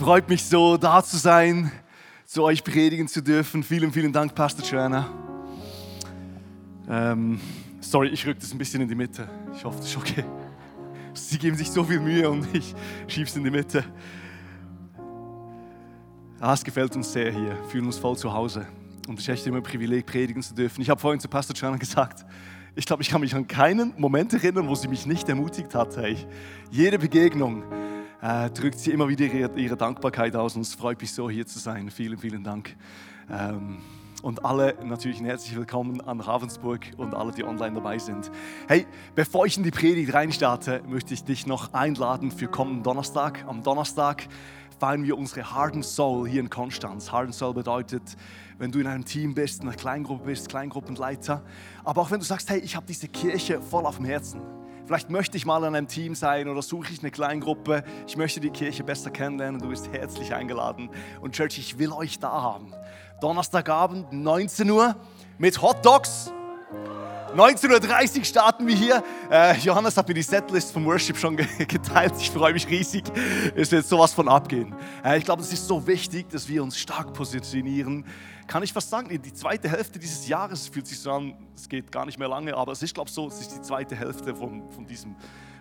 Freut mich so, da zu sein, zu euch predigen zu dürfen. Vielen, vielen Dank, Pastor Joanna. Ähm, sorry, ich rück das ein bisschen in die Mitte. Ich hoffe, das ist okay. Sie geben sich so viel Mühe und ich schiebe es in die Mitte. Ah, es gefällt uns sehr hier, fühlen uns voll zu Hause. Und es ist echt immer ein Privileg, predigen zu dürfen. Ich habe vorhin zu Pastor Joanna gesagt, ich glaube, ich kann mich an keinen Moment erinnern, wo sie mich nicht ermutigt hat. Hey, jede Begegnung äh, drückt sie immer wieder ihre, ihre, Dankbarkeit aus und es freut mich so, hier zu sein. Vielen, vielen Dank. Ähm, und alle natürlich herzlich willkommen an Ravensburg und alle, die online dabei sind. Hey, bevor ich in die Predigt reinstarte, möchte ich dich noch einladen für kommenden Donnerstag. Am Donnerstag feiern wir unsere Hardened Soul hier in Konstanz. Hardened Soul bedeutet, wenn du in einem Team bist, in einer Kleingruppe bist, Kleingruppenleiter, aber auch wenn du sagst, hey, ich habe diese Kirche voll auf dem Herzen. Vielleicht möchte ich mal in einem Team sein oder suche ich eine Kleingruppe. Ich möchte die Kirche besser kennenlernen. Du bist herzlich eingeladen. Und Church, ich will euch da haben. Donnerstagabend, 19 Uhr, mit Hot Dogs 19.30 Uhr starten wir hier. Äh, Johannes hat mir die Setlist vom Worship schon geteilt. Ich freue mich riesig. Es wird sowas von abgehen. Äh, ich glaube, es ist so wichtig, dass wir uns stark positionieren. Kann ich fast sagen, die zweite Hälfte dieses Jahres fühlt sich so an, es geht gar nicht mehr lange, aber es ist, glaube ich, so, es ist die zweite Hälfte von, von, diesem,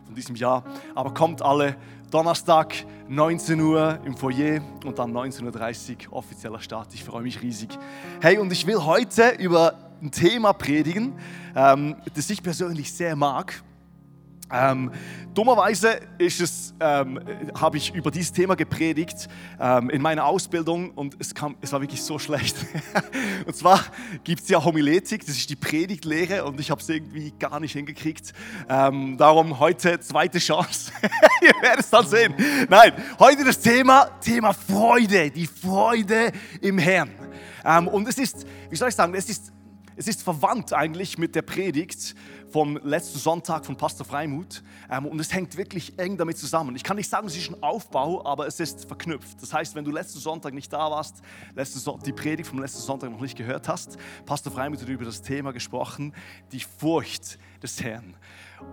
von diesem Jahr. Aber kommt alle Donnerstag, 19 Uhr im Foyer und dann 19.30 Uhr offizieller Start. Ich freue mich riesig. Hey, und ich will heute über ein Thema predigen, ähm, das ich persönlich sehr mag. Ähm, dummerweise ähm, habe ich über dieses Thema gepredigt ähm, in meiner Ausbildung und es, kam, es war wirklich so schlecht. und zwar gibt es ja Homiletik, das ist die Predigtlehre und ich habe es irgendwie gar nicht hingekriegt. Ähm, darum heute zweite Chance. Ihr werdet es dann sehen. Nein, heute das Thema, Thema Freude, die Freude im Herrn. Ähm, und es ist, wie soll ich sagen, es ist es ist verwandt eigentlich mit der Predigt vom letzten Sonntag von Pastor Freimut ähm, und es hängt wirklich eng damit zusammen. Ich kann nicht sagen, es ist ein Aufbau, aber es ist verknüpft. Das heißt, wenn du letzten Sonntag nicht da warst, die Predigt vom letzten Sonntag noch nicht gehört hast, Pastor Freimut hat über das Thema gesprochen, die Furcht des Herrn.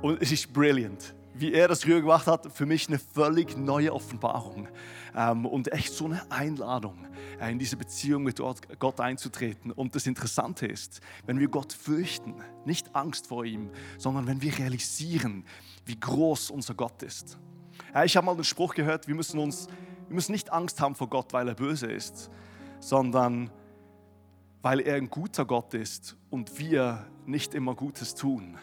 Und es ist brilliant wie er das früher gemacht hat, für mich eine völlig neue Offenbarung und echt so eine Einladung, äh, in diese Beziehung mit Gott einzutreten. Und das Interessante ist, wenn wir Gott fürchten, nicht Angst vor ihm, sondern wenn wir realisieren, wie groß unser Gott ist. Äh, ich habe mal den Spruch gehört, wir müssen, uns, wir müssen nicht Angst haben vor Gott, weil er böse ist, sondern weil er ein guter Gott ist und wir nicht immer Gutes tun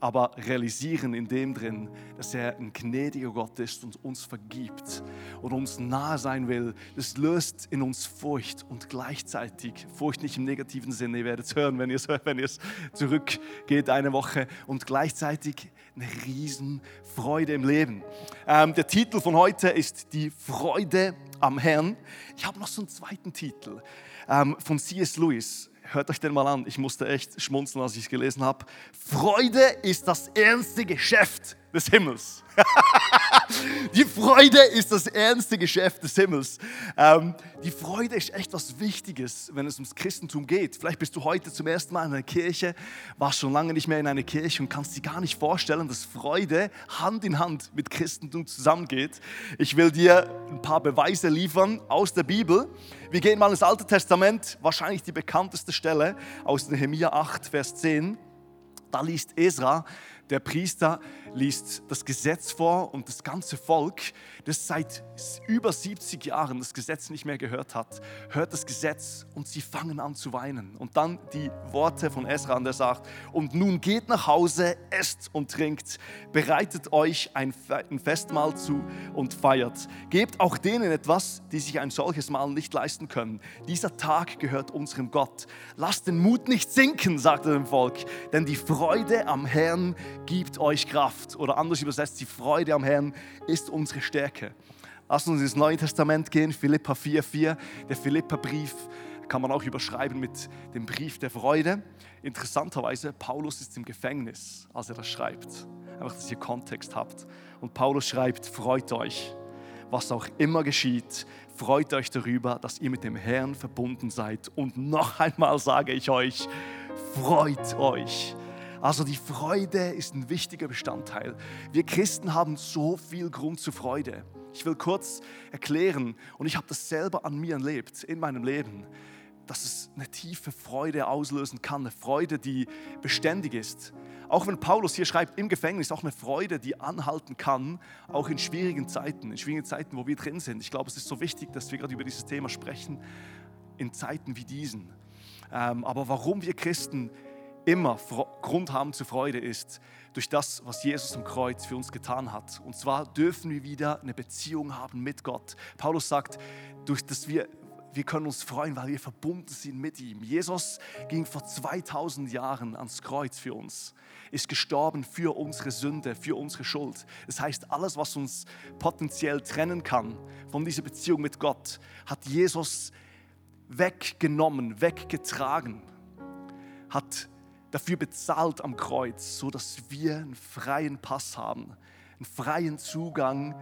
aber realisieren in dem drin, dass er ein gnädiger Gott ist und uns vergibt und uns nahe sein will. Das löst in uns Furcht und gleichzeitig, Furcht nicht im negativen Sinne, ihr werdet es hören, wenn ihr es wenn zurückgeht eine Woche und gleichzeitig eine Riesenfreude im Leben. Ähm, der Titel von heute ist die Freude am Herrn. Ich habe noch so einen zweiten Titel ähm, von C.S. Lewis hört euch den mal an. Ich musste echt schmunzeln, als ich es gelesen habe. Freude ist das ernste Geschäft des Himmels. die Freude ist das ernste Geschäft des Himmels. Ähm, die Freude ist echt was Wichtiges, wenn es ums Christentum geht. Vielleicht bist du heute zum ersten Mal in einer Kirche, warst schon lange nicht mehr in einer Kirche und kannst dir gar nicht vorstellen, dass Freude Hand in Hand mit Christentum zusammengeht. Ich will dir ein paar Beweise liefern aus der Bibel. Wir gehen mal ins Alte Testament, wahrscheinlich die bekannteste Stelle aus Nehemiah 8, Vers 10. Da liest Esra, der Priester, liest das Gesetz vor und das ganze Volk, das seit über 70 Jahren das Gesetz nicht mehr gehört hat, hört das Gesetz und sie fangen an zu weinen. Und dann die Worte von Esra, der sagt, und nun geht nach Hause, esst und trinkt, bereitet euch ein Festmahl zu und feiert. Gebt auch denen etwas, die sich ein solches Mahl nicht leisten können. Dieser Tag gehört unserem Gott. Lasst den Mut nicht sinken, sagt er dem Volk, denn die Freude am Herrn gibt euch Kraft. Oder anders übersetzt, die Freude am Herrn ist unsere Stärke. Lass uns ins Neue Testament gehen, Philippa 4,4. Der Philippa-Brief kann man auch überschreiben mit dem Brief der Freude. Interessanterweise, Paulus ist im Gefängnis, als er das schreibt. Einfach, dass ihr Kontext habt. Und Paulus schreibt, freut euch, was auch immer geschieht, freut euch darüber, dass ihr mit dem Herrn verbunden seid. Und noch einmal sage ich euch, freut euch. Also die Freude ist ein wichtiger Bestandteil. Wir Christen haben so viel Grund zur Freude. Ich will kurz erklären, und ich habe das selber an mir erlebt, in meinem Leben, dass es eine tiefe Freude auslösen kann, eine Freude, die beständig ist. Auch wenn Paulus hier schreibt, im Gefängnis, auch eine Freude, die anhalten kann, auch in schwierigen Zeiten, in schwierigen Zeiten, wo wir drin sind. Ich glaube, es ist so wichtig, dass wir gerade über dieses Thema sprechen, in Zeiten wie diesen. Ähm, aber warum wir Christen immer Grund haben zur Freude ist durch das, was Jesus am Kreuz für uns getan hat. Und zwar dürfen wir wieder eine Beziehung haben mit Gott. Paulus sagt, durch das wir wir können uns freuen, weil wir verbunden sind mit ihm. Jesus ging vor 2000 Jahren ans Kreuz für uns, ist gestorben für unsere Sünde, für unsere Schuld. Das heißt, alles, was uns potenziell trennen kann von dieser Beziehung mit Gott, hat Jesus weggenommen, weggetragen, hat dafür bezahlt am Kreuz, so dass wir einen freien Pass haben, einen freien Zugang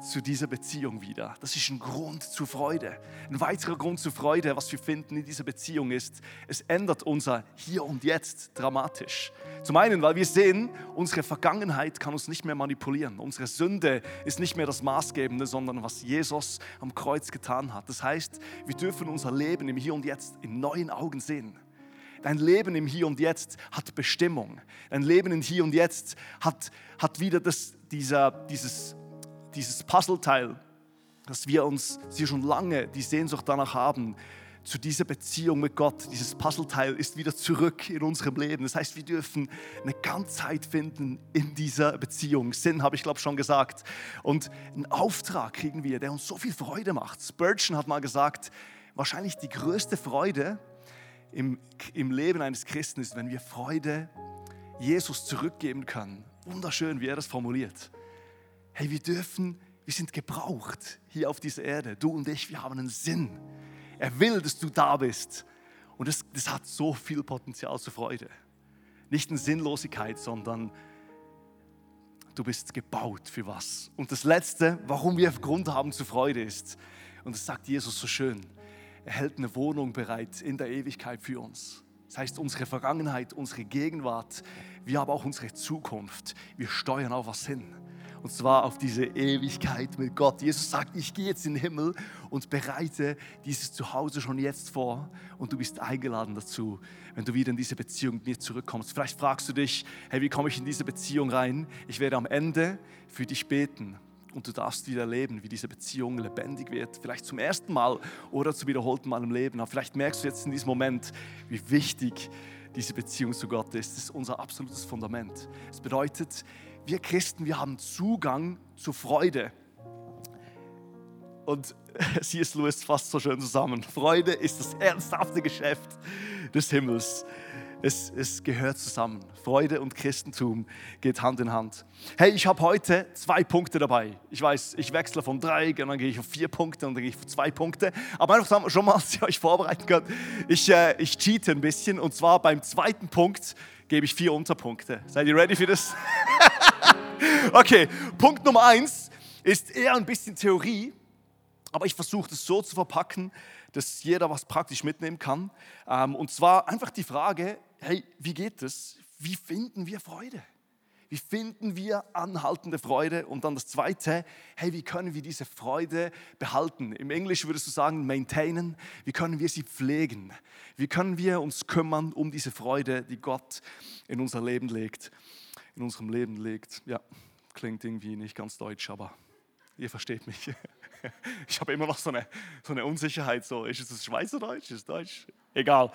zu dieser Beziehung wieder. Das ist ein Grund zur Freude. Ein weiterer Grund zur Freude, was wir finden in dieser Beziehung ist, es ändert unser Hier und Jetzt dramatisch. Zum einen, weil wir sehen, unsere Vergangenheit kann uns nicht mehr manipulieren. Unsere Sünde ist nicht mehr das Maßgebende, sondern was Jesus am Kreuz getan hat. Das heißt, wir dürfen unser Leben im Hier und Jetzt in neuen Augen sehen. Dein Leben im Hier und Jetzt hat Bestimmung. Dein Leben im Hier und Jetzt hat, hat wieder das, dieser, dieses, dieses Puzzleteil, dass wir uns sie schon lange die Sehnsucht danach haben, zu dieser Beziehung mit Gott. Dieses Puzzleteil ist wieder zurück in unserem Leben. Das heißt, wir dürfen eine Ganzheit finden in dieser Beziehung. Sinn habe ich, glaube ich, schon gesagt. Und einen Auftrag kriegen wir, der uns so viel Freude macht. Spurgeon hat mal gesagt, wahrscheinlich die größte Freude, im, im Leben eines Christen ist, wenn wir Freude Jesus zurückgeben können. Wunderschön, wie er das formuliert. Hey, wir dürfen, wir sind gebraucht hier auf dieser Erde. Du und ich, wir haben einen Sinn. Er will, dass du da bist. Und das, das hat so viel Potenzial zur Freude. Nicht eine Sinnlosigkeit, sondern du bist gebaut für was. Und das Letzte, warum wir Grund haben zur Freude ist, und das sagt Jesus so schön, er hält eine Wohnung bereit in der Ewigkeit für uns. Das heißt, unsere Vergangenheit, unsere Gegenwart, wir haben auch unsere Zukunft. Wir steuern auf was hin. Und zwar auf diese Ewigkeit mit Gott. Jesus sagt, ich gehe jetzt in den Himmel und bereite dieses Zuhause schon jetzt vor. Und du bist eingeladen dazu, wenn du wieder in diese Beziehung mit mir zurückkommst. Vielleicht fragst du dich, hey, wie komme ich in diese Beziehung rein? Ich werde am Ende für dich beten und du darfst wieder erleben, wie diese Beziehung lebendig wird. Vielleicht zum ersten Mal oder zu wiederholten Mal im Leben. Aber vielleicht merkst du jetzt in diesem Moment, wie wichtig diese Beziehung zu Gott ist. Das ist unser absolutes Fundament. Es bedeutet, wir Christen, wir haben Zugang zur Freude. Und C.S. Lewis fasst so schön zusammen. Freude ist das ernsthafte Geschäft des Himmels. Es, es gehört zusammen. Freude und Christentum geht Hand in Hand. Hey, ich habe heute zwei Punkte dabei. Ich weiß, ich wechsle von drei, und dann gehe ich auf vier Punkte und dann gehe ich auf zwei Punkte. Aber einfach schon mal, dass ihr euch vorbereiten könnt. Ich, äh, ich cheate ein bisschen und zwar beim zweiten Punkt gebe ich vier Unterpunkte. Seid ihr ready für das? okay, Punkt Nummer eins ist eher ein bisschen Theorie, aber ich versuche das so zu verpacken, dass jeder was praktisch mitnehmen kann. Ähm, und zwar einfach die Frage, hey, wie geht es? Wie finden wir Freude? Wie finden wir anhaltende Freude? Und dann das Zweite, hey, wie können wir diese Freude behalten? Im Englisch würdest du sagen, maintainen. Wie können wir sie pflegen? Wie können wir uns kümmern um diese Freude, die Gott in unser Leben legt, in unserem Leben legt? Ja, klingt irgendwie nicht ganz deutsch, aber ihr versteht mich. Ich habe immer noch so eine, so eine Unsicherheit, so, ist es Schweizerdeutsch, ist es Deutsch? Egal.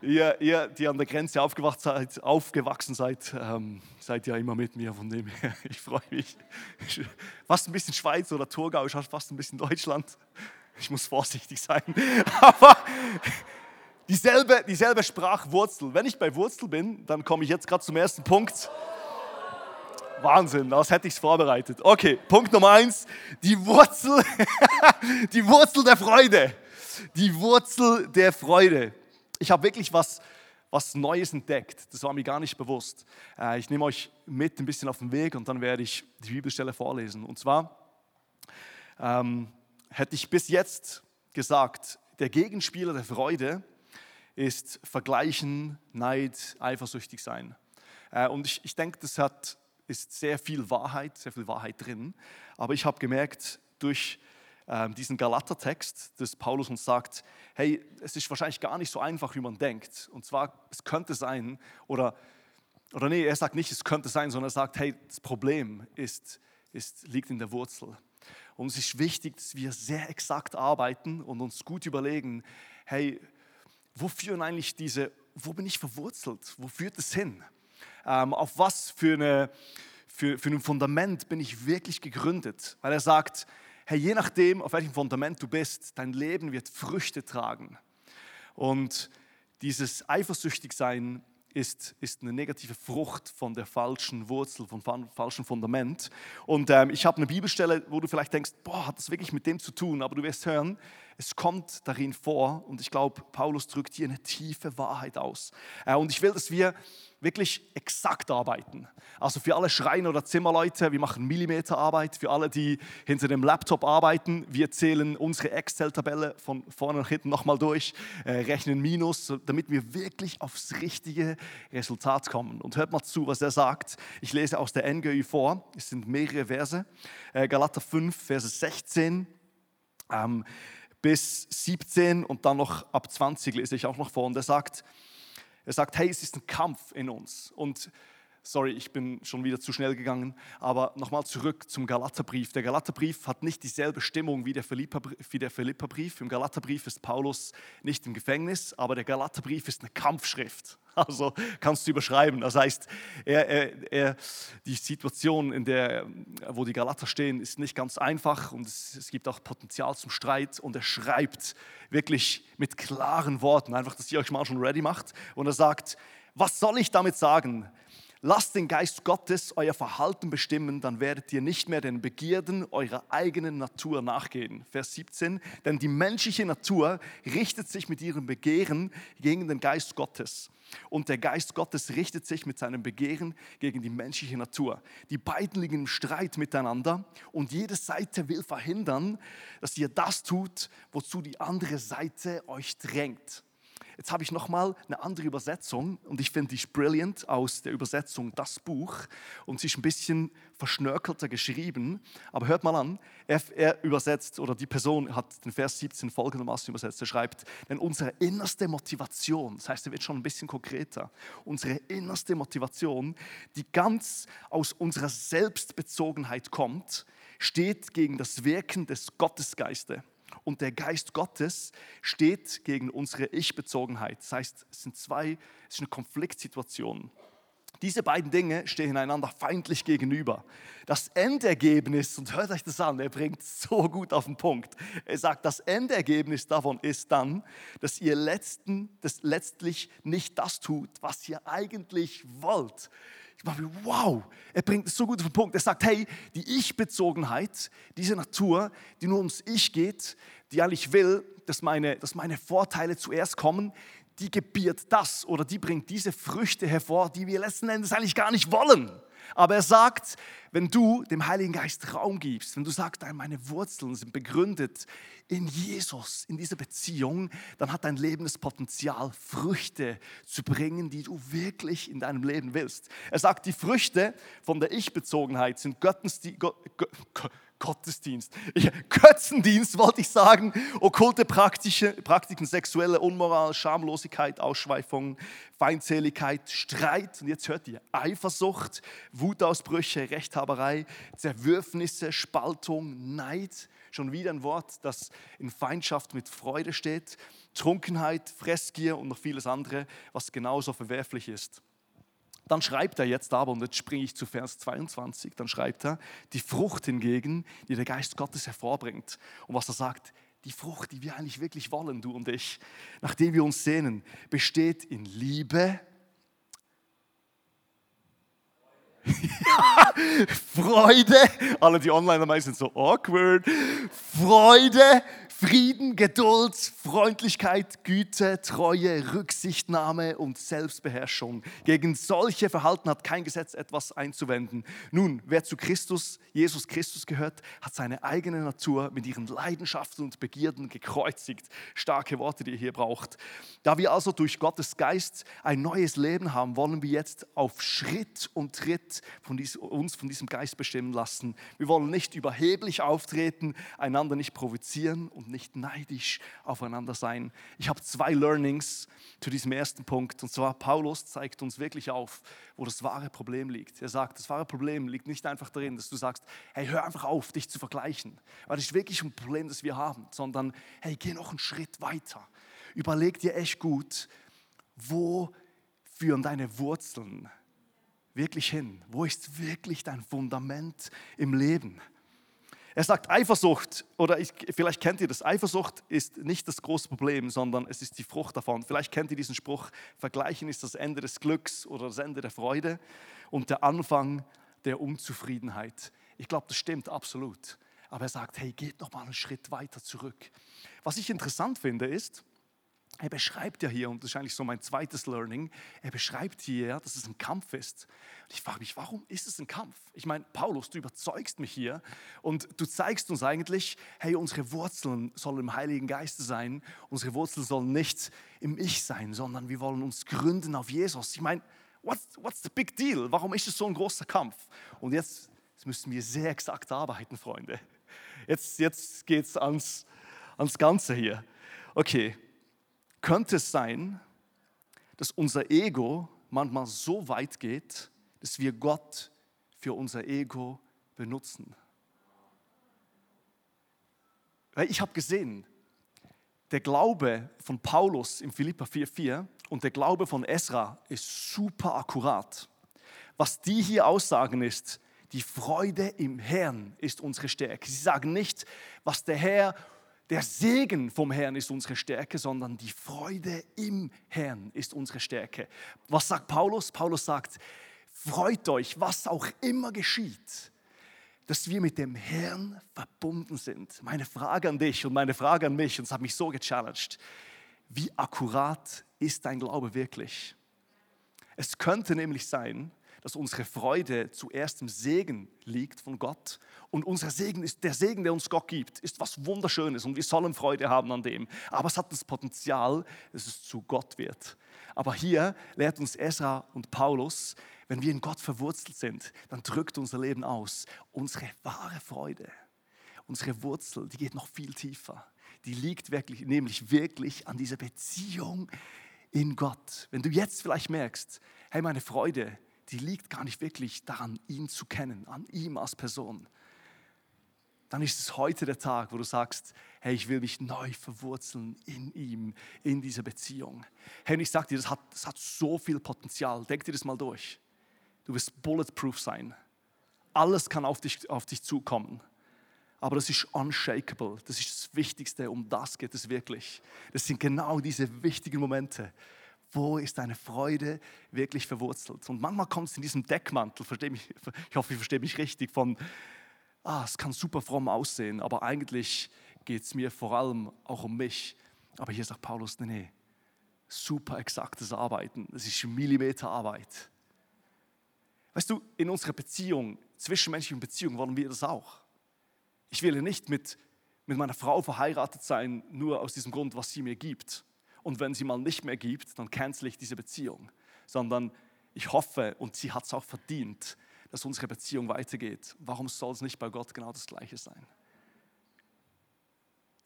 Ihr, ihr, die an der Grenze seid, aufgewachsen seid, ähm, seid ja immer mit mir, von dem her, ich freue mich. Fast ein bisschen Schweiz oder Thurgau, ich fast ein bisschen Deutschland. Ich muss vorsichtig sein. Aber dieselbe, dieselbe Sprachwurzel. Wenn ich bei Wurzel bin, dann komme ich jetzt gerade zum ersten Punkt. Wahnsinn, als hätte ich vorbereitet. Okay, Punkt Nummer eins, die Wurzel, die Wurzel der Freude. Die Wurzel der Freude. Ich habe wirklich was, was Neues entdeckt. Das war mir gar nicht bewusst. Äh, ich nehme euch mit ein bisschen auf den Weg und dann werde ich die Bibelstelle vorlesen. Und zwar ähm, hätte ich bis jetzt gesagt, der Gegenspieler der Freude ist Vergleichen, Neid, eifersüchtig sein. Äh, und ich, ich denke, das hat, ist sehr viel Wahrheit, sehr viel Wahrheit drin. Aber ich habe gemerkt, durch ähm, diesen Galater-Text, dass Paulus uns sagt, hey, es ist wahrscheinlich gar nicht so einfach, wie man denkt. Und zwar, es könnte sein, oder, oder nee, er sagt nicht, es könnte sein, sondern er sagt, hey, das Problem ist, ist, liegt in der Wurzel. Und es ist wichtig, dass wir sehr exakt arbeiten und uns gut überlegen, hey, wo führen eigentlich diese, wo bin ich verwurzelt? Wo führt es hin? Ähm, auf was für, eine, für, für ein Fundament bin ich wirklich gegründet? Weil er sagt, hey, je nachdem, auf welchem Fundament du bist, dein Leben wird Früchte tragen. Und dieses Eifersüchtigsein ist, ist eine negative Frucht von der falschen Wurzel, vom falschen Fundament. Und ähm, ich habe eine Bibelstelle, wo du vielleicht denkst, boah, hat das wirklich mit dem zu tun? Aber du wirst hören, es kommt darin vor und ich glaube, Paulus drückt hier eine tiefe Wahrheit aus. Äh, und ich will, dass wir wirklich exakt arbeiten. Also für alle Schreiner oder Zimmerleute, wir machen Millimeterarbeit. Für alle, die hinter dem Laptop arbeiten, wir zählen unsere Excel-Tabelle von vorne nach hinten nochmal durch, äh, rechnen Minus, damit wir wirklich aufs richtige Resultat kommen. Und hört mal zu, was er sagt. Ich lese aus der NGÜ vor. Es sind mehrere Verse. Äh, Galater 5, Verse 16. Ähm, bis 17 und dann noch ab 20 lese ich auch noch vor. Und er sagt, er sagt, hey, es ist ein Kampf in uns. Und sorry, ich bin schon wieder zu schnell gegangen, aber nochmal zurück zum Galaterbrief. Der Galaterbrief hat nicht dieselbe Stimmung wie der Philipperbrief. Im Galaterbrief ist Paulus nicht im Gefängnis, aber der Galaterbrief ist eine Kampfschrift. Also kannst du überschreiben. Das heißt, er, er, er, die Situation, in der, wo die Galater stehen, ist nicht ganz einfach und es, es, gibt auch Potenzial zum Streit. Und er schreibt wirklich mit klaren Worten, einfach, dass ihr euch mal schon ready macht. Und er sagt, was soll ich damit sagen? Lasst den Geist Gottes euer Verhalten bestimmen, dann werdet ihr nicht mehr den Begierden eurer eigenen Natur nachgehen. Vers 17, denn die menschliche Natur richtet sich mit ihrem Begehren gegen den Geist Gottes. Und der Geist Gottes richtet sich mit seinem Begehren gegen die menschliche Natur. Die beiden liegen im Streit miteinander und jede Seite will verhindern, dass ihr das tut, wozu die andere Seite euch drängt. Jetzt habe ich nochmal eine andere Übersetzung und ich finde die brilliant aus der Übersetzung Das Buch. Und sie ist ein bisschen verschnörkelter geschrieben, aber hört mal an, er, er übersetzt oder die Person hat den Vers 17 folgendermaßen übersetzt, er schreibt, denn unsere innerste Motivation, das heißt, er wird schon ein bisschen konkreter, unsere innerste Motivation, die ganz aus unserer Selbstbezogenheit kommt, steht gegen das Wirken des Gottesgeistes und der Geist Gottes steht gegen unsere Ich-Bezogenheit. Das heißt, es sind zwei, es ist eine Konfliktsituation. Diese beiden Dinge stehen einander feindlich gegenüber. Das Endergebnis, und hört euch das an, er bringt so gut auf den Punkt. Er sagt, das Endergebnis davon ist dann, dass ihr letzten, das letztlich nicht das tut, was ihr eigentlich wollt. Wow, er bringt es so gut auf den Punkt. Er sagt, hey, die Ich-Bezogenheit, diese Natur, die nur ums Ich geht, die eigentlich will, dass meine, dass meine Vorteile zuerst kommen, die gebiert das oder die bringt diese Früchte hervor, die wir letzten Endes eigentlich gar nicht wollen. Aber er sagt, wenn du dem Heiligen Geist Raum gibst, wenn du sagst, meine Wurzeln sind begründet in Jesus, in dieser Beziehung, dann hat dein Leben das Potenzial, Früchte zu bringen, die du wirklich in deinem Leben willst. Er sagt, die Früchte von der Ich-Bezogenheit sind Göttens, die, Gottesdienst. Götzendienst wollte ich sagen, okkulte Praktiken, sexuelle Unmoral, Schamlosigkeit, Ausschweifung, Feindseligkeit, Streit und jetzt hört ihr Eifersucht, Wutausbrüche, Rechthaberei, Zerwürfnisse, Spaltung, Neid, schon wieder ein Wort, das in Feindschaft mit Freude steht, Trunkenheit, Fressgier und noch vieles andere, was genauso verwerflich ist. Dann schreibt er jetzt aber, und jetzt springe ich zu Vers 22, dann schreibt er, die Frucht hingegen, die der Geist Gottes hervorbringt. Und was er sagt, die Frucht, die wir eigentlich wirklich wollen, du und ich, nachdem wir uns sehnen, besteht in Liebe, Freude, alle die online dabei sind so awkward. Freude, Frieden, Geduld, Freundlichkeit, Güte, Treue, Rücksichtnahme und Selbstbeherrschung. Gegen solche Verhalten hat kein Gesetz etwas einzuwenden. Nun, wer zu Christus, Jesus Christus gehört, hat seine eigene Natur mit ihren Leidenschaften und Begierden gekreuzigt. Starke Worte, die ihr hier braucht. Da wir also durch Gottes Geist ein neues Leben haben, wollen wir jetzt auf Schritt und Tritt von dies, uns von diesem Geist bestimmen lassen. Wir wollen nicht überheblich auftreten, einander nicht provozieren und nicht neidisch aufeinander sein. Ich habe zwei Learnings zu diesem ersten Punkt. Und zwar, Paulus zeigt uns wirklich auf, wo das wahre Problem liegt. Er sagt, das wahre Problem liegt nicht einfach darin, dass du sagst, hey, hör einfach auf, dich zu vergleichen. Weil das ist wirklich ein Problem, das wir haben. Sondern, hey, geh noch einen Schritt weiter. Überleg dir echt gut, wo führen deine Wurzeln wirklich hin? Wo ist wirklich dein Fundament im Leben? Er sagt Eifersucht, oder ich, vielleicht kennt ihr das, Eifersucht ist nicht das große Problem, sondern es ist die Frucht davon. Vielleicht kennt ihr diesen Spruch, Vergleichen ist das Ende des Glücks oder das Ende der Freude und der Anfang der Unzufriedenheit. Ich glaube, das stimmt absolut. Aber er sagt, hey, geht noch mal einen Schritt weiter zurück. Was ich interessant finde ist, er beschreibt ja hier, und das ist eigentlich so mein zweites Learning, er beschreibt hier, dass es ein Kampf ist. Und ich frage mich, warum ist es ein Kampf? Ich meine, Paulus, du überzeugst mich hier und du zeigst uns eigentlich, hey, unsere Wurzeln sollen im Heiligen Geiste sein. Unsere Wurzeln sollen nicht im Ich sein, sondern wir wollen uns gründen auf Jesus. Ich meine, what's, what's the big deal? Warum ist es so ein großer Kampf? Und jetzt, jetzt müssen wir sehr exakt arbeiten, Freunde. Jetzt, jetzt geht es ans, ans Ganze hier. Okay, könnte es sein, dass unser Ego manchmal so weit geht, dass wir Gott für unser Ego benutzen. Weil ich habe gesehen, der Glaube von Paulus im Philippa 4,4 und der Glaube von Esra ist super akkurat. Was die hier aussagen ist, die Freude im Herrn ist unsere Stärke. Sie sagen nicht, was der Herr der Segen vom Herrn ist unsere Stärke, sondern die Freude im Herrn ist unsere Stärke. Was sagt Paulus? Paulus sagt, freut euch, was auch immer geschieht, dass wir mit dem Herrn verbunden sind. Meine Frage an dich und meine Frage an mich, und es hat mich so gechallenged, wie akkurat ist dein Glaube wirklich? Es könnte nämlich sein, dass unsere Freude zuerst im Segen liegt von Gott. Und unser Segen ist der Segen, der uns Gott gibt, ist was Wunderschönes und wir sollen Freude haben an dem. Aber es hat das Potenzial, dass es zu Gott wird. Aber hier lehrt uns Esra und Paulus, wenn wir in Gott verwurzelt sind, dann drückt unser Leben aus. Unsere wahre Freude, unsere Wurzel, die geht noch viel tiefer. Die liegt wirklich, nämlich wirklich an dieser Beziehung in Gott. Wenn du jetzt vielleicht merkst, hey, meine Freude, die liegt gar nicht wirklich daran, ihn zu kennen, an ihm als Person. Dann ist es heute der Tag, wo du sagst, hey, ich will mich neu verwurzeln in ihm, in dieser Beziehung. Hey, und ich sage dir, das hat, das hat so viel Potenzial. Denk dir das mal durch. Du wirst bulletproof sein. Alles kann auf dich, auf dich zukommen. Aber das ist unshakable. Das ist das Wichtigste. Um das geht es wirklich. Das sind genau diese wichtigen Momente, wo ist deine Freude wirklich verwurzelt? Und manchmal kommt es in diesem Deckmantel, mich, ich hoffe, ich verstehe mich richtig, von, ah, es kann super fromm aussehen, aber eigentlich geht es mir vor allem auch um mich. Aber hier sagt Paulus, nee, nee, super exaktes Arbeiten, das ist Millimeterarbeit. Weißt du, in unserer Beziehung, zwischenmenschlichen Beziehung, wollen wir das auch. Ich will nicht mit, mit meiner Frau verheiratet sein, nur aus diesem Grund, was sie mir gibt und wenn sie mal nicht mehr gibt, dann cancel ich diese Beziehung. Sondern ich hoffe, und sie hat es auch verdient, dass unsere Beziehung weitergeht. Warum soll es nicht bei Gott genau das Gleiche sein?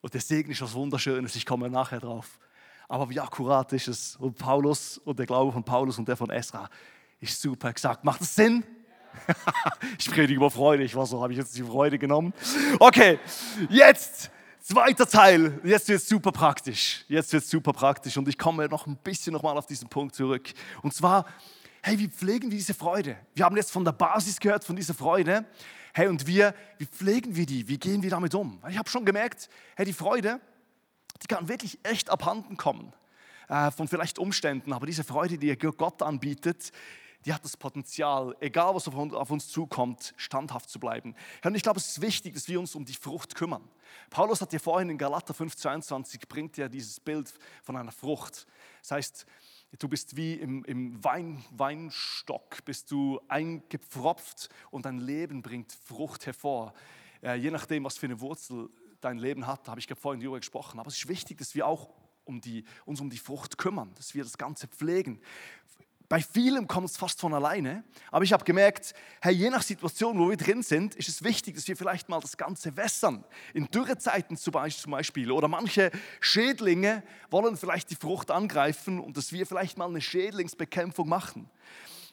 Und der Segen ist was Wunderschönes, ich komme nachher drauf. Aber wie akkurat ist es? Und Paulus und der Glaube von Paulus und der von Esra ist super exakt. Macht es Sinn? ich predige über Freude. Ich war so, habe ich jetzt die Freude genommen? Okay, jetzt Zweiter Teil, jetzt wird es super praktisch. Jetzt wird es super praktisch und ich komme noch ein bisschen nochmal auf diesen Punkt zurück. Und zwar, hey, wie pflegen wir diese Freude? Wir haben jetzt von der Basis gehört, von dieser Freude. Hey, und wir, wie pflegen wir die? Wie gehen wir damit um? Ich habe schon gemerkt, hey, die Freude, die kann wirklich echt abhanden kommen äh, von vielleicht Umständen, aber diese Freude, die Gott anbietet, die hat das Potenzial, egal was auf uns zukommt, standhaft zu bleiben. Und ich glaube, es ist wichtig, dass wir uns um die Frucht kümmern. Paulus hat ja vorhin in Galater 5,22 bringt ja dieses Bild von einer Frucht. Das heißt, du bist wie im, im Wein, Weinstock, bist du eingepfropft und dein Leben bringt Frucht hervor. Äh, je nachdem, was für eine Wurzel dein Leben hat, habe ich vorhin darüber gesprochen. Aber es ist wichtig, dass wir auch um die, uns um die Frucht kümmern, dass wir das Ganze pflegen. Bei vielem kommt es fast von alleine, aber ich habe gemerkt, hey, je nach Situation, wo wir drin sind, ist es wichtig, dass wir vielleicht mal das Ganze wässern. In Dürrezeiten zum Beispiel oder manche Schädlinge wollen vielleicht die Frucht angreifen und dass wir vielleicht mal eine Schädlingsbekämpfung machen.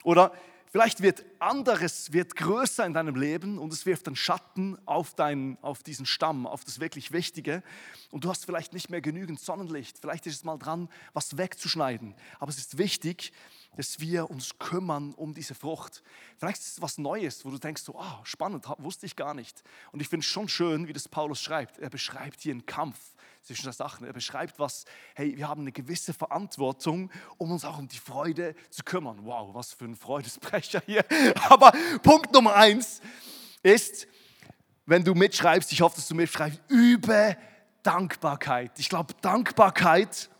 Oder Vielleicht wird anderes wird größer in deinem Leben und es wirft einen Schatten auf, dein, auf diesen Stamm, auf das wirklich Wichtige. Und du hast vielleicht nicht mehr genügend Sonnenlicht. Vielleicht ist es mal dran, was wegzuschneiden. Aber es ist wichtig, dass wir uns kümmern um diese Frucht. Vielleicht ist es was Neues, wo du denkst, so, oh, spannend, wusste ich gar nicht. Und ich finde es schon schön, wie das Paulus schreibt. Er beschreibt hier einen Kampf zwischen den Sachen. Er beschreibt was, hey, wir haben eine gewisse Verantwortung, um uns auch um die Freude zu kümmern. Wow, was für ein Freudesbrecher hier. Aber Punkt Nummer eins ist, wenn du mitschreibst, ich hoffe, dass du mitschreibst, übe Dankbarkeit. Ich glaube, Dankbarkeit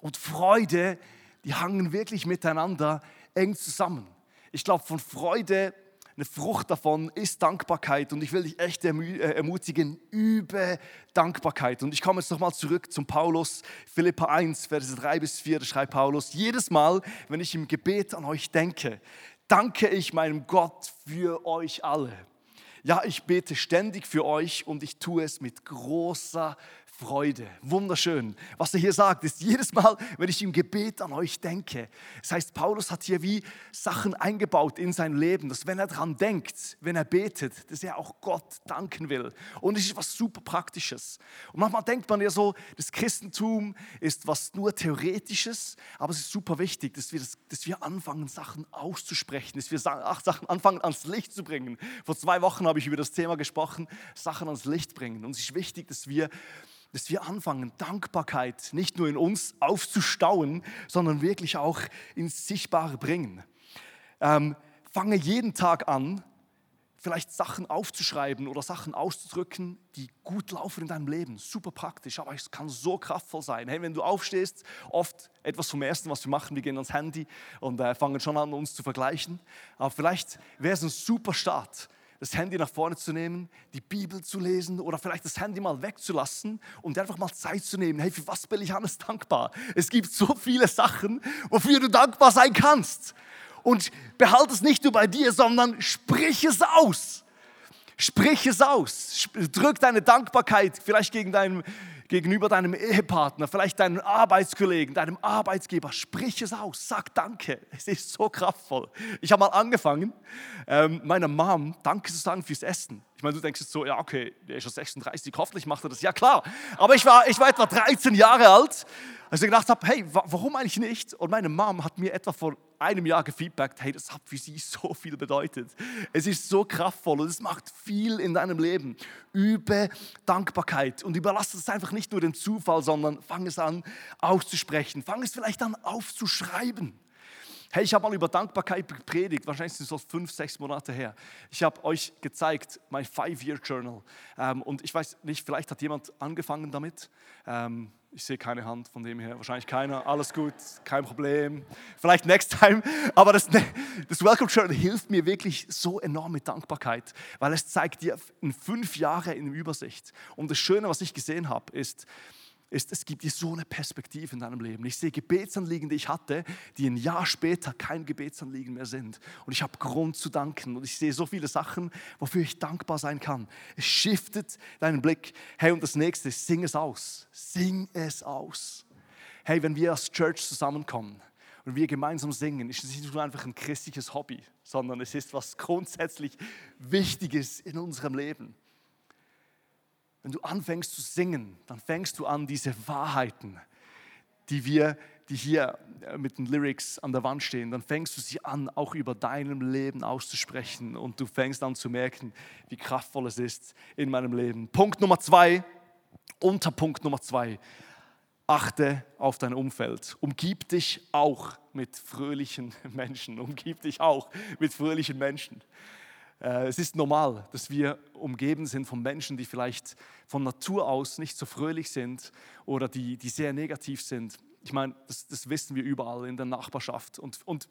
und Freude die hangen wirklich miteinander eng zusammen. Ich glaube, von Freude, eine Frucht davon ist Dankbarkeit. Und ich will dich echt äh, ermutigen, übe Dankbarkeit. Und ich komme jetzt nochmal zurück zum Paulus, Philippa 1, Verse 3 bis 4, da schreibt Paulus, jedes Mal, wenn ich im Gebet an euch denke, danke ich meinem Gott für euch alle. Ja, ich bete ständig für euch und ich tue es mit großer Freude. Wunderschön. Was er hier sagt, ist jedes Mal, wenn ich im Gebet an euch denke. Das heißt, Paulus hat hier wie Sachen eingebaut in sein Leben, dass wenn er daran denkt, wenn er betet, dass er auch Gott danken will. Und es ist was super Praktisches. Und manchmal denkt man ja so, das Christentum ist was nur Theoretisches, aber es ist super wichtig, dass wir, das, dass wir anfangen, Sachen auszusprechen, dass wir Sachen anfangen, ans Licht zu bringen. Vor zwei Wochen habe ich über das Thema gesprochen, Sachen ans Licht bringen. Und es ist wichtig, dass wir dass wir anfangen, Dankbarkeit nicht nur in uns aufzustauen, sondern wirklich auch ins Sichtbare bringen. Ähm, fange jeden Tag an, vielleicht Sachen aufzuschreiben oder Sachen auszudrücken, die gut laufen in deinem Leben. Super praktisch, aber es kann so kraftvoll sein. Hey, wenn du aufstehst, oft etwas vom Ersten, was wir machen, wir gehen ans Handy und äh, fangen schon an, uns zu vergleichen. Aber vielleicht wäre es ein super Start, das Handy nach vorne zu nehmen, die Bibel zu lesen oder vielleicht das Handy mal wegzulassen und einfach mal Zeit zu nehmen. Hey, für was bin ich alles dankbar? Es gibt so viele Sachen, wofür du dankbar sein kannst. Und behalte es nicht nur bei dir, sondern sprich es aus. Sprich es aus. Drück deine Dankbarkeit vielleicht gegen deinen gegenüber deinem Ehepartner, vielleicht deinem Arbeitskollegen, deinem Arbeitsgeber. Sprich es aus, sag Danke. Es ist so kraftvoll. Ich habe mal angefangen, ähm, meiner Mom Danke zu sagen fürs Essen. Ich meine, du denkst jetzt so, ja, okay, der ist schon 36, hoffentlich macht er das. Ja, klar. Aber ich war, ich war etwa 13 Jahre alt, als ich gedacht habe, hey, warum eigentlich nicht? Und meine Mom hat mir etwa vor einem Jahr gefeedbackt, hey, das hat für sie so viel bedeutet. Es ist so kraftvoll und es macht viel in deinem Leben. Übe Dankbarkeit und überlasse es einfach nicht nur dem Zufall, sondern fang es an auszusprechen. Fang es vielleicht an aufzuschreiben. Hey, ich habe mal über Dankbarkeit gepredigt, wahrscheinlich sind es so fünf, sechs Monate her. Ich habe euch gezeigt, mein Five-Year-Journal. Ähm, und ich weiß nicht, vielleicht hat jemand angefangen damit. Ähm, ich sehe keine Hand von dem her, wahrscheinlich keiner. Alles gut, kein Problem. Vielleicht next time. Aber das, das Welcome Journal hilft mir wirklich so enorm mit Dankbarkeit, weil es zeigt dir in fünf Jahre in Übersicht. Und das Schöne, was ich gesehen habe, ist, ist, es gibt dir so eine Perspektive in deinem Leben. Ich sehe Gebetsanliegen, die ich hatte, die ein Jahr später kein Gebetsanliegen mehr sind. Und ich habe Grund zu danken. Und ich sehe so viele Sachen, wofür ich dankbar sein kann. Es shiftet deinen Blick. Hey, und das nächste, sing es aus. Sing es aus. Hey, wenn wir als Church zusammenkommen und wir gemeinsam singen, ist es nicht nur einfach ein christliches Hobby, sondern es ist was grundsätzlich Wichtiges in unserem Leben. Wenn du anfängst zu singen, dann fängst du an, diese Wahrheiten, die wir, die hier äh, mit den Lyrics an der Wand stehen, dann fängst du sie an, auch über deinem Leben auszusprechen und du fängst an zu merken, wie kraftvoll es ist in meinem Leben. Punkt Nummer zwei, Unterpunkt Nummer zwei, achte auf dein Umfeld. Umgib dich auch mit fröhlichen Menschen, umgib dich auch mit fröhlichen Menschen. Äh, es ist normal, dass wir umgeben sind von Menschen, die vielleicht von Natur aus nicht so fröhlich sind oder die, die sehr negativ sind. Ich meine, das, das wissen wir überall in der Nachbarschaft. Und, und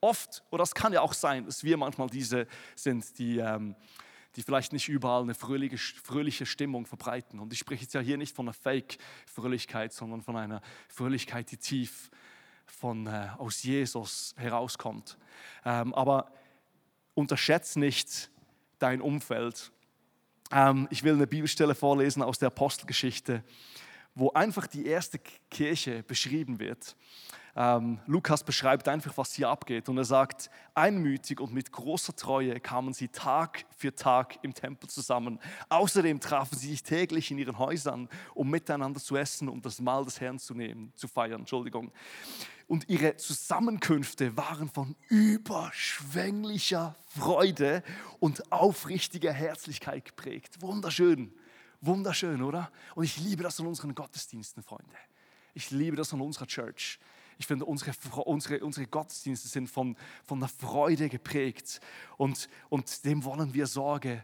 oft, oder es kann ja auch sein, dass wir manchmal diese sind, die, ähm, die vielleicht nicht überall eine fröhliche, fröhliche Stimmung verbreiten. Und ich spreche jetzt ja hier nicht von einer Fake-Fröhlichkeit, sondern von einer Fröhlichkeit, die tief von, äh, aus Jesus herauskommt. Ähm, aber unterschätze nicht dein Umfeld. Ähm, ich will eine Bibelstelle vorlesen aus der Apostelgeschichte, wo einfach die erste Kirche beschrieben wird. Ähm, Lukas beschreibt einfach, was hier abgeht. Und er sagt, einmütig und mit großer Treue kamen sie Tag für Tag im Tempel zusammen. Außerdem trafen sie sich täglich in ihren Häusern, um miteinander zu essen und das Mahl des Herrn zu nehmen, zu feiern. Entschuldigung. Und ihre Zusammenkünfte waren von überschwänglicher Freude und aufrichtiger Herzlichkeit geprägt. Wunderschön, wunderschön, oder? Und ich liebe das an unseren Gottesdiensten, Freunde. Ich liebe das an unserer Church. Ich finde, unsere, unsere, unsere Gottesdienste sind von, von der Freude geprägt und, und dem wollen wir Sorge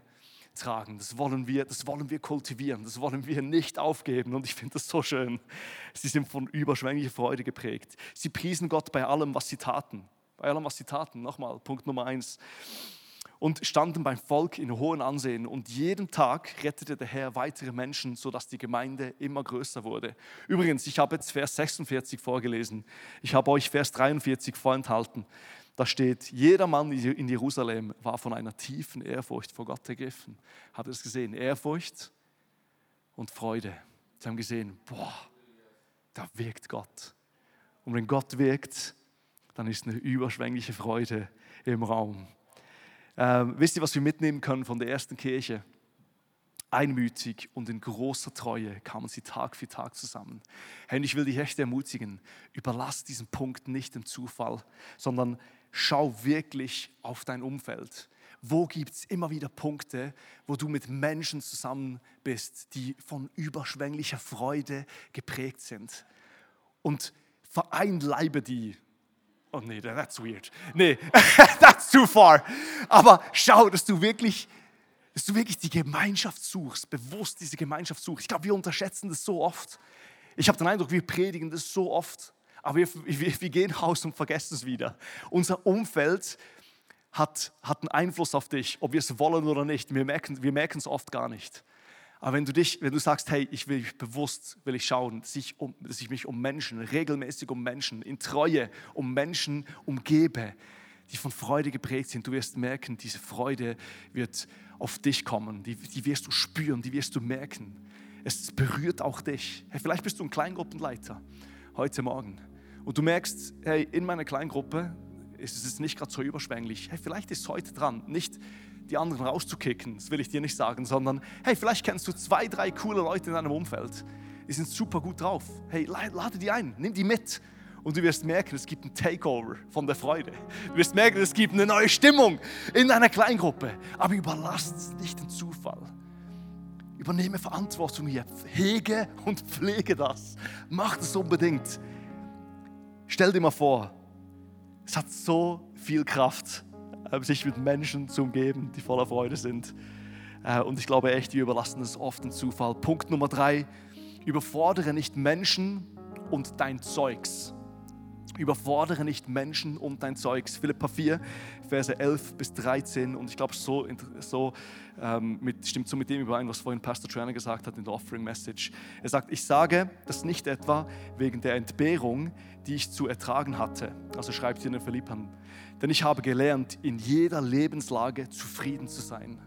tragen. Das wollen, wir, das wollen wir kultivieren, das wollen wir nicht aufgeben und ich finde das so schön. Sie sind von überschwänglicher Freude geprägt. Sie priesen Gott bei allem, was sie taten. Bei allem, was sie taten. Nochmal, Punkt Nummer eins und standen beim Volk in hohem Ansehen. Und jeden Tag rettete der Herr weitere Menschen, sodass die Gemeinde immer größer wurde. Übrigens, ich habe jetzt Vers 46 vorgelesen. Ich habe euch Vers 43 vorenthalten. Da steht, jeder Mann in Jerusalem war von einer tiefen Ehrfurcht vor Gott ergriffen. Habt ihr es gesehen? Ehrfurcht und Freude. Sie haben gesehen, boah, da wirkt Gott. Und wenn Gott wirkt, dann ist eine überschwängliche Freude im Raum. Ähm, wisst ihr, was wir mitnehmen können von der ersten Kirche? Einmütig und in großer Treue kamen sie Tag für Tag zusammen. Hey, ich will dich echt ermutigen, überlass diesen Punkt nicht dem Zufall, sondern schau wirklich auf dein Umfeld. Wo gibt es immer wieder Punkte, wo du mit Menschen zusammen bist, die von überschwänglicher Freude geprägt sind? Und vereinleibe die Oh nee, that's weird. Nee, that's too far. Aber schau, dass du wirklich, dass du wirklich die Gemeinschaft suchst, bewusst diese Gemeinschaft suchst. Ich glaube, wir unterschätzen das so oft. Ich habe den Eindruck, wir predigen das so oft, aber wir, wir, wir gehen raus und vergessen es wieder. Unser Umfeld hat, hat einen Einfluss auf dich, ob wir es wollen oder nicht. Wir merken wir es oft gar nicht. Aber wenn du dich, wenn du sagst, hey, ich will bewusst, will ich schauen, dass ich, um, dass ich mich um Menschen, regelmäßig um Menschen, in Treue um Menschen umgebe, die von Freude geprägt sind, du wirst merken, diese Freude wird auf dich kommen, die, die wirst du spüren, die wirst du merken. Es berührt auch dich. Hey, vielleicht bist du ein Kleingruppenleiter heute Morgen und du merkst, hey, in meiner Kleingruppe ist es nicht gerade so überschwänglich. Hey, vielleicht ist es heute dran, nicht die anderen rauszukicken, das will ich dir nicht sagen, sondern hey, vielleicht kennst du zwei, drei coole Leute in deinem Umfeld, die sind super gut drauf. Hey, lade die ein, nimm die mit und du wirst merken, es gibt ein Takeover von der Freude. Du wirst merken, es gibt eine neue Stimmung in deiner Kleingruppe. Aber überlass nicht den Zufall. Übernehme Verantwortung hier. Hege und pflege das. Mach das unbedingt. Stell dir mal vor, es hat so viel Kraft, sich mit Menschen zu umgeben, die voller Freude sind. Äh, und ich glaube echt, wir überlassen es oft dem Zufall. Punkt Nummer drei, überfordere nicht Menschen und dein Zeugs. Überfordere nicht Menschen und dein Zeugs. Philippa 4, Verse 11 bis 13. Und ich glaube, so, so ähm, mit, stimmt so mit dem überein, was vorhin Pastor Trainer gesagt hat in der Offering Message. Er sagt, ich sage das nicht etwa wegen der Entbehrung, die ich zu ertragen hatte. Also schreibt hier in den Philippern. Denn ich habe gelernt, in jeder Lebenslage zufrieden zu sein.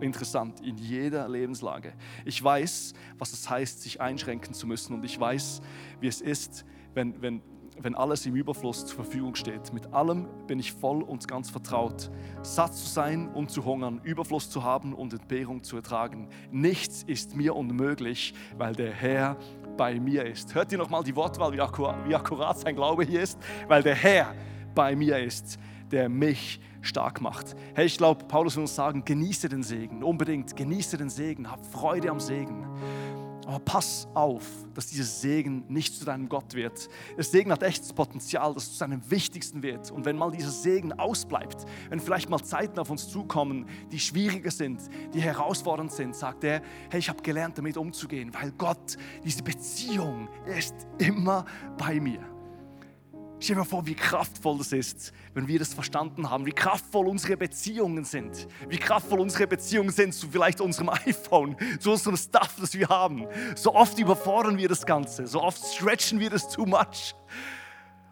Interessant, in jeder Lebenslage. Ich weiß, was es heißt, sich einschränken zu müssen. Und ich weiß, wie es ist, wenn, wenn, wenn alles im Überfluss zur Verfügung steht. Mit allem bin ich voll und ganz vertraut. Satt zu sein und zu hungern, Überfluss zu haben und Entbehrung zu ertragen. Nichts ist mir unmöglich, weil der Herr bei mir ist. Hört ihr nochmal die Wortwahl, wie akkurat, wie akkurat sein Glaube hier ist? Weil der Herr bei mir ist, der mich stark macht. Hey, ich glaube, Paulus will uns sagen, genieße den Segen, unbedingt, genieße den Segen, hab Freude am Segen. Aber pass auf, dass dieser Segen nicht zu deinem Gott wird. Der Segen hat echtes Potenzial, dass es zu seinem wichtigsten wird. Und wenn mal dieser Segen ausbleibt, wenn vielleicht mal Zeiten auf uns zukommen, die schwieriger sind, die herausfordernd sind, sagt er, hey, ich habe gelernt, damit umzugehen, weil Gott, diese Beziehung, ist immer bei mir. Stell dir vor, wie kraftvoll das ist, wenn wir das verstanden haben, wie kraftvoll unsere Beziehungen sind, wie kraftvoll unsere Beziehungen sind zu vielleicht unserem iPhone, zu unserem Stuff, das wir haben. So oft überfordern wir das Ganze, so oft stretchen wir das too much.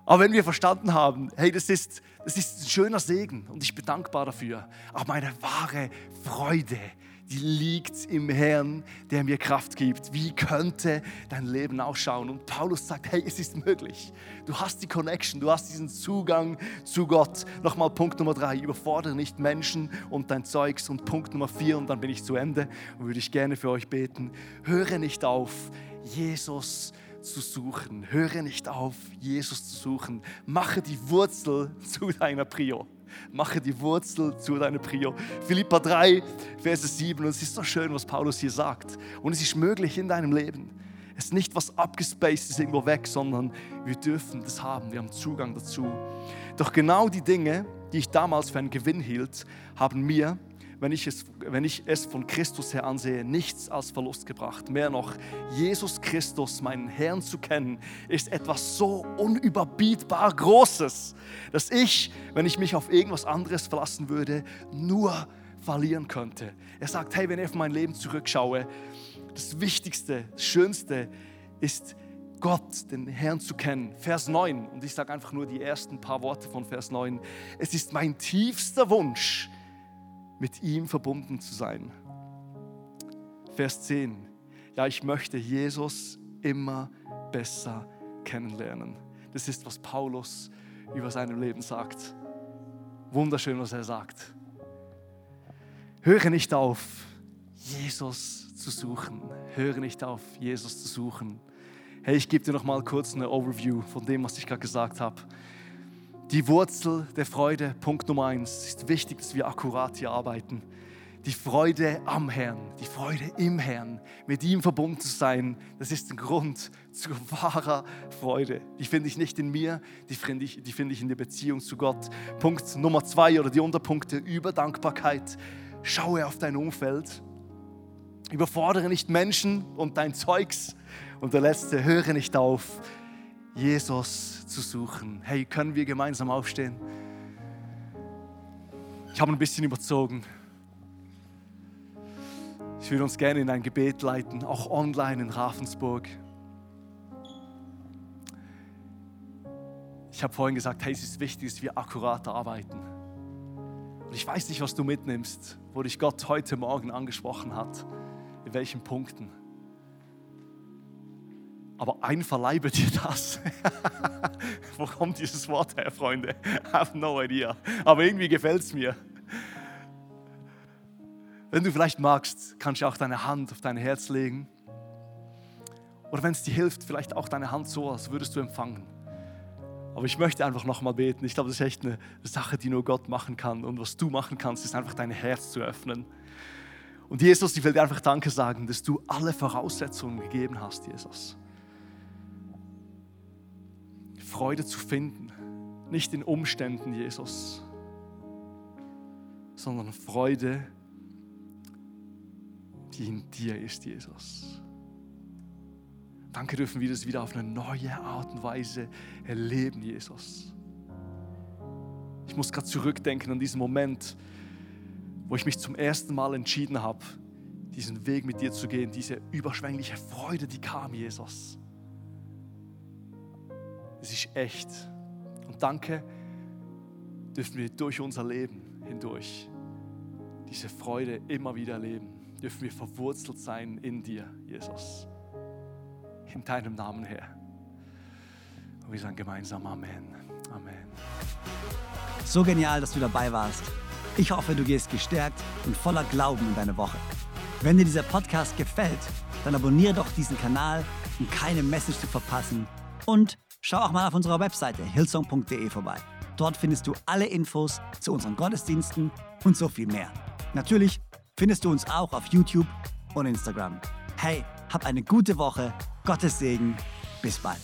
Aber wenn wir verstanden haben, hey, das ist, das ist ein schöner Segen und ich bin dankbar dafür, aber meine wahre Freude die liegt im Herrn, der mir Kraft gibt. Wie könnte dein Leben ausschauen? Und Paulus sagt, hey, es ist möglich. Du hast die Connection, du hast diesen Zugang zu Gott. Nochmal Punkt Nummer drei, überfordere nicht Menschen und dein Zeugs. Und Punkt Nummer vier, und dann bin ich zu Ende und würde ich gerne für euch beten. Höre nicht auf, Jesus zu suchen. Höre nicht auf, Jesus zu suchen. Mache die Wurzel zu deiner Prio. Mache die Wurzel zu deiner Prio. Philippa 3, Verse 7. Und es ist so schön, was Paulus hier sagt. Und es ist möglich in deinem Leben. Es ist nicht was abgespaced ist irgendwo weg, sondern wir dürfen das haben. Wir haben Zugang dazu. Doch genau die Dinge, die ich damals für einen Gewinn hielt, haben mir wenn ich, es, wenn ich es von Christus her ansehe, nichts als Verlust gebracht. Mehr noch, Jesus Christus, meinen Herrn zu kennen, ist etwas so unüberbietbar Großes, dass ich, wenn ich mich auf irgendwas anderes verlassen würde, nur verlieren könnte. Er sagt, hey, wenn ich auf mein Leben zurückschaue, das Wichtigste, das Schönste ist, Gott, den Herrn zu kennen. Vers 9, und ich sage einfach nur die ersten paar Worte von Vers 9. Es ist mein tiefster Wunsch, mit ihm verbunden zu sein. Vers 10. Ja, ich möchte Jesus immer besser kennenlernen. Das ist, was Paulus über sein Leben sagt. Wunderschön, was er sagt. Höre nicht auf, Jesus zu suchen. Höre nicht auf, Jesus zu suchen. Hey, ich gebe dir noch mal kurz eine Overview von dem, was ich gerade gesagt habe. Die Wurzel der Freude, Punkt Nummer eins, ist wichtig, dass wir akkurat hier arbeiten. Die Freude am Herrn, die Freude im Herrn, mit ihm verbunden zu sein, das ist ein Grund zu wahrer Freude. Die finde ich nicht in mir, die finde ich, die finde ich in der Beziehung zu Gott. Punkt Nummer zwei oder die Unterpunkte über Dankbarkeit. Schaue auf dein Umfeld. Überfordere nicht Menschen und dein Zeugs. Und der letzte, höre nicht auf, Jesus zu suchen. Hey, können wir gemeinsam aufstehen? Ich habe ein bisschen überzogen. Ich würde uns gerne in ein Gebet leiten, auch online in Ravensburg. Ich habe vorhin gesagt, hey, es ist wichtig, dass wir akkurat arbeiten. Und ich weiß nicht, was du mitnimmst, wo dich Gott heute Morgen angesprochen hat, in welchen Punkten. Aber einverleibe dir das. Wo kommt dieses Wort her, Freunde? I have no idea. Aber irgendwie gefällt es mir. Wenn du vielleicht magst, kannst du auch deine Hand auf dein Herz legen. Oder wenn es dir hilft, vielleicht auch deine Hand so, als würdest du empfangen. Aber ich möchte einfach nochmal beten. Ich glaube, das ist echt eine Sache, die nur Gott machen kann. Und was du machen kannst, ist einfach dein Herz zu öffnen. Und Jesus, ich will dir einfach Danke sagen, dass du alle Voraussetzungen gegeben hast, Jesus. Freude zu finden. Nicht in Umständen, Jesus, sondern Freude, die in dir ist, Jesus. Danke dürfen wir das wieder auf eine neue Art und Weise erleben, Jesus. Ich muss gerade zurückdenken an diesen Moment, wo ich mich zum ersten Mal entschieden habe, diesen Weg mit dir zu gehen, diese überschwängliche Freude, die kam, Jesus echt. Und danke, dürfen wir durch unser Leben hindurch diese Freude immer wieder erleben. Dürfen wir verwurzelt sein in dir, Jesus. In deinem Namen, Herr. Und wir sagen gemeinsam Amen. Amen. So genial, dass du dabei warst. Ich hoffe, du gehst gestärkt und voller Glauben in deine Woche. Wenn dir dieser Podcast gefällt, dann abonniere doch diesen Kanal, um keine Message zu verpassen. Und Schau auch mal auf unserer Webseite hillsong.de vorbei. Dort findest du alle Infos zu unseren Gottesdiensten und so viel mehr. Natürlich findest du uns auch auf YouTube und Instagram. Hey, Hab eine gute Woche. Gottes Segen. Bis bald.